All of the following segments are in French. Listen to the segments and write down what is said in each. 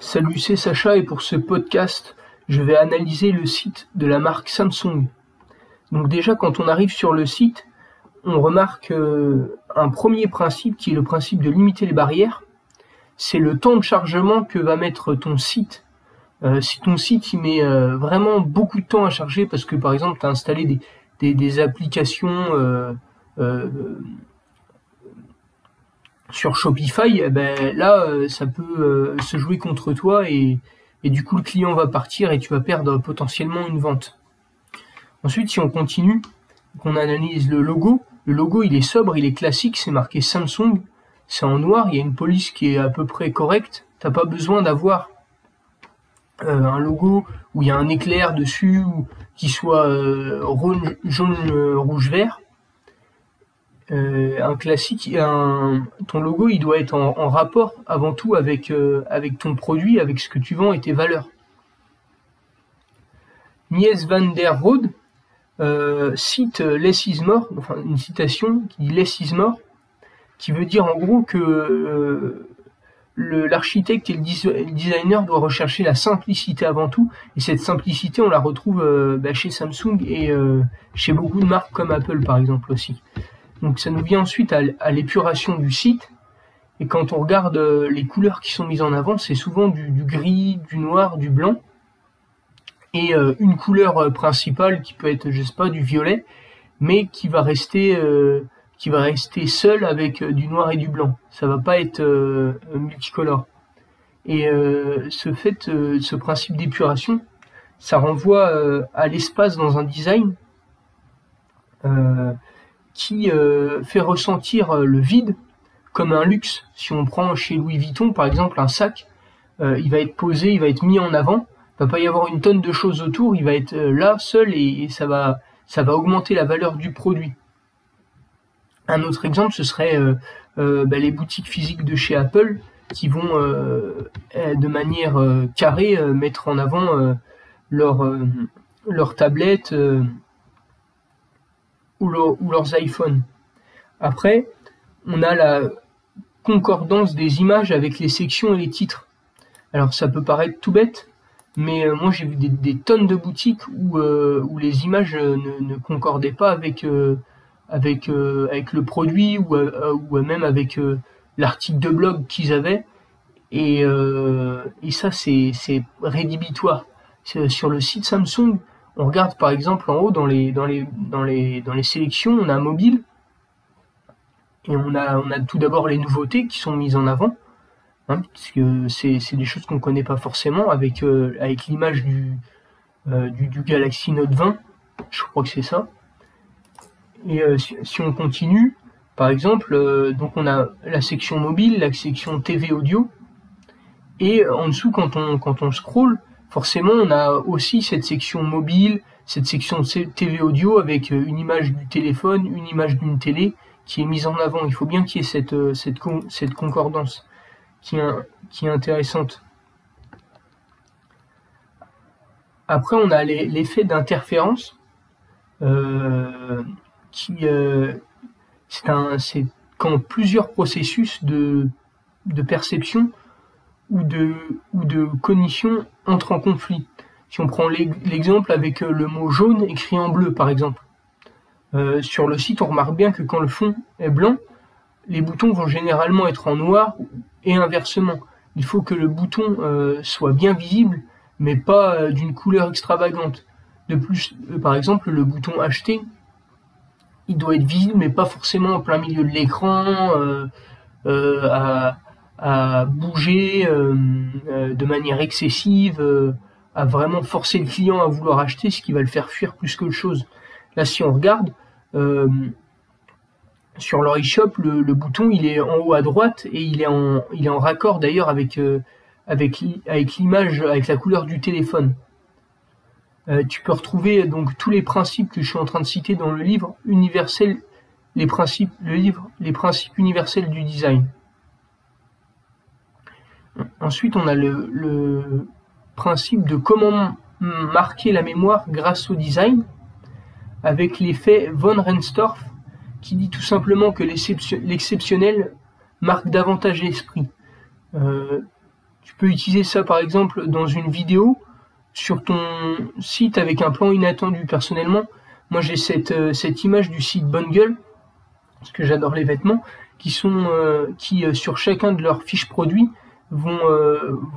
Salut, c'est Sacha et pour ce podcast, je vais analyser le site de la marque Samsung. Donc déjà, quand on arrive sur le site, on remarque euh, un premier principe qui est le principe de limiter les barrières. C'est le temps de chargement que va mettre ton site. Euh, si ton site met euh, vraiment beaucoup de temps à charger parce que par exemple tu as installé des, applications sur Shopify, eh ben, là ça peut se jouer contre toi et, du coup le client va partir et tu vas perdre potentiellement une vente. Ensuite si on continue, qu'on analyse le logo, le logo, il est sobre, il est classique, c'est marqué Samsung, c'est en noir, il y a une police qui est à peu près correcte. T'as pas besoin d'avoir euh, un logo où il y a un éclair dessus, qui soit euh, jaune, euh, rouge, vert. un classique, ton logo, il doit être en, rapport avant tout avec, avec ton produit, avec ce que tu vends et tes valeurs. Mies van der Rohe, euh, cite Less is more, enfin une citation qui dit Less is more, qui veut dire en gros que euh, l'architecte et le, designer doivent rechercher la simplicité avant tout, et cette simplicité on la retrouve euh, bah, chez Samsung et chez beaucoup de marques comme Apple par exemple aussi. Donc ça nous vient ensuite à, l'épuration du site, et quand on regarde les couleurs qui sont mises en avant, c'est souvent du, du gris, du noir, du blanc. Et euh, une couleur euh, principale qui peut être, je sais pas, du violet, mais qui va rester euh, qui va rester seul avec du noir et du blanc. Ça va pas être multicolore. Et ce fait, ce principe d'épuration, ça renvoie à l'espace dans un design qui fait ressentir le vide comme un luxe. Si on prend chez Louis Vuitton, par exemple, un sac, il va être posé, il va être mis en avant, va pas y avoir une tonne de choses autour, il va être euh, là seul et, ça va ça va augmenter la valeur du produit. Un autre exemple, ce serait euh, euh, bah, les boutiques physiques de chez Apple qui vont de manière carrée mettre en avant leur, leur tablette ou, leurs iPhones. Après, on a la concordance des images avec les sections et les titres. Alors ça peut paraître tout bête, mais euh, moi j'ai vu des, tonnes de boutiques où, euh, les images euh, ne, concordaient pas avec, avec, avec le produit ou, ou même avec l'article de blog qu'ils avaient. Et, et ça c'est rédhibitoire. Sur le site Samsung, on regarde par exemple en haut dans les, dans les, dans les, dans les sélections, on a mobile. Et on a, on a tout d'abord les nouveautés qui sont mises en avant. Hein, parce que c'est des choses qu'on connaît pas forcément avec, euh, avec l'image euh, du, du, Galaxy Note 20, je crois que c'est ça. Et euh, si, on continue, par exemple, donc on a la section mobile, la section TV audio, et en dessous quand on, quand on scroll, forcément on a aussi cette section mobile, cette section TV audio avec une image du téléphone, une image d'une télé qui est mise en avant. Il faut bien qu'il y ait cette, cette, cette concordance qui est, intéressante. Après, on a l'effet d'interférence euh, qui euh, c'est quand plusieurs processus de, de perception ou de, ou de cognition entrent en conflit. Si on prend l'exemple avec le mot jaune écrit en bleu, par exemple. Euh, sur le site, on remarque bien que quand le fond est blanc, les boutons vont généralement être en noir et inversement. Il faut que le bouton euh, soit bien visible, mais pas euh, d'une couleur extravagante. De plus, euh, par exemple, le bouton acheter, il doit être visible, mais pas forcément en plein milieu de l'écran, à, à, bouger de manière excessive, à vraiment forcer le client à vouloir acheter, ce qui va le faire fuir plus que chose. Là, si on regarde, sur leur le, bouton il est en haut à droite et il est en, il est en raccord d'ailleurs euh, avec l'image, avec la couleur du téléphone. Euh, tu peux retrouver donc tous les principes que je suis en train de citer dans le livre universel, les principes, le livre, les principes universels du design. Ensuite, on a le, principe de comment marquer la mémoire grâce au design. avec l'effet von Renstorff, qui dit tout simplement que l'exceptionnel marque davantage l'esprit. Euh, tu peux utiliser ça par exemple dans une vidéo sur ton site avec un plan inattendu. Personnellement, moi j'ai cette, euh, image du site Bonne Gueule, parce que j'adore les vêtements, qui sont euh, qui sur chacun de leurs fiches produits vont,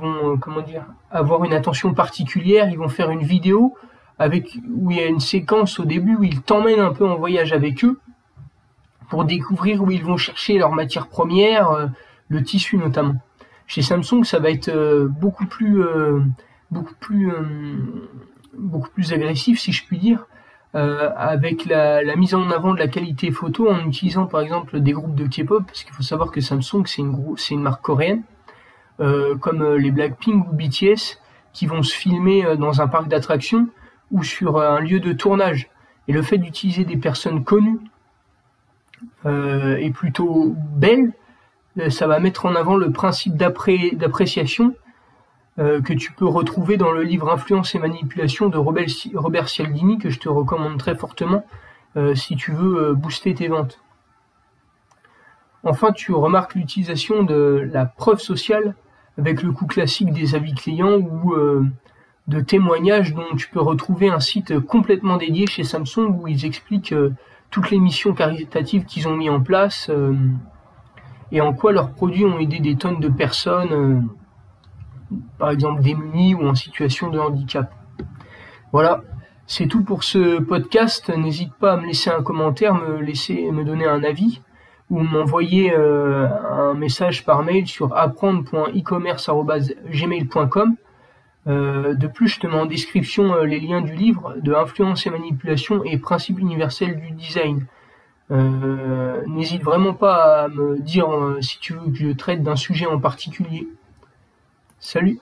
vont comment dire avoir une attention particulière. Ils vont faire une vidéo avec où il y a une séquence au début où ils t'emmènent un peu en voyage avec eux pour découvrir où ils vont chercher leurs matières premières, euh, le tissu notamment. Chez Samsung, ça va être euh, beaucoup plus euh, beaucoup plus beaucoup plus agressif si je puis dire. avec la, mise en avant de la qualité photo en utilisant par exemple des groupes de K-pop, parce qu'il faut savoir que Samsung c'est une, c'est une marque coréenne, comme les Blackpink ou BTS, qui vont se filmer dans un parc d'attractions ou sur un lieu de tournage. Et le fait d'utiliser des personnes connues euh, est plutôt belle, euh, ça va mettre en avant le principe d'appréciation euh, que tu peux retrouver dans le livre Influence et manipulation de Robert Cialdini que je te recommande très fortement si tu veux booster tes ventes. Enfin, tu remarques l'utilisation de la preuve sociale avec le coup classique des avis clients ou de témoignages dont tu peux retrouver un site complètement dédié chez Samsung où ils expliquent toutes les missions caritatives qu'ils ont mis en place euh, et en quoi leurs produits ont aidé des tonnes de personnes, euh, par exemple démunies ou en situation de handicap. Voilà, c'est tout pour ce podcast. N'hésite pas à me laisser un commentaire, me laisser me donner un avis ou m'envoyer euh, un message par mail sur apprendre.ecommerce.gmail.com euh, de plus, je te mets en description euh, les liens du livre de Influence et manipulation et principes universels du design. Euh, n'hésite vraiment pas à me dire si tu veux que je traite d'un sujet en particulier. Salut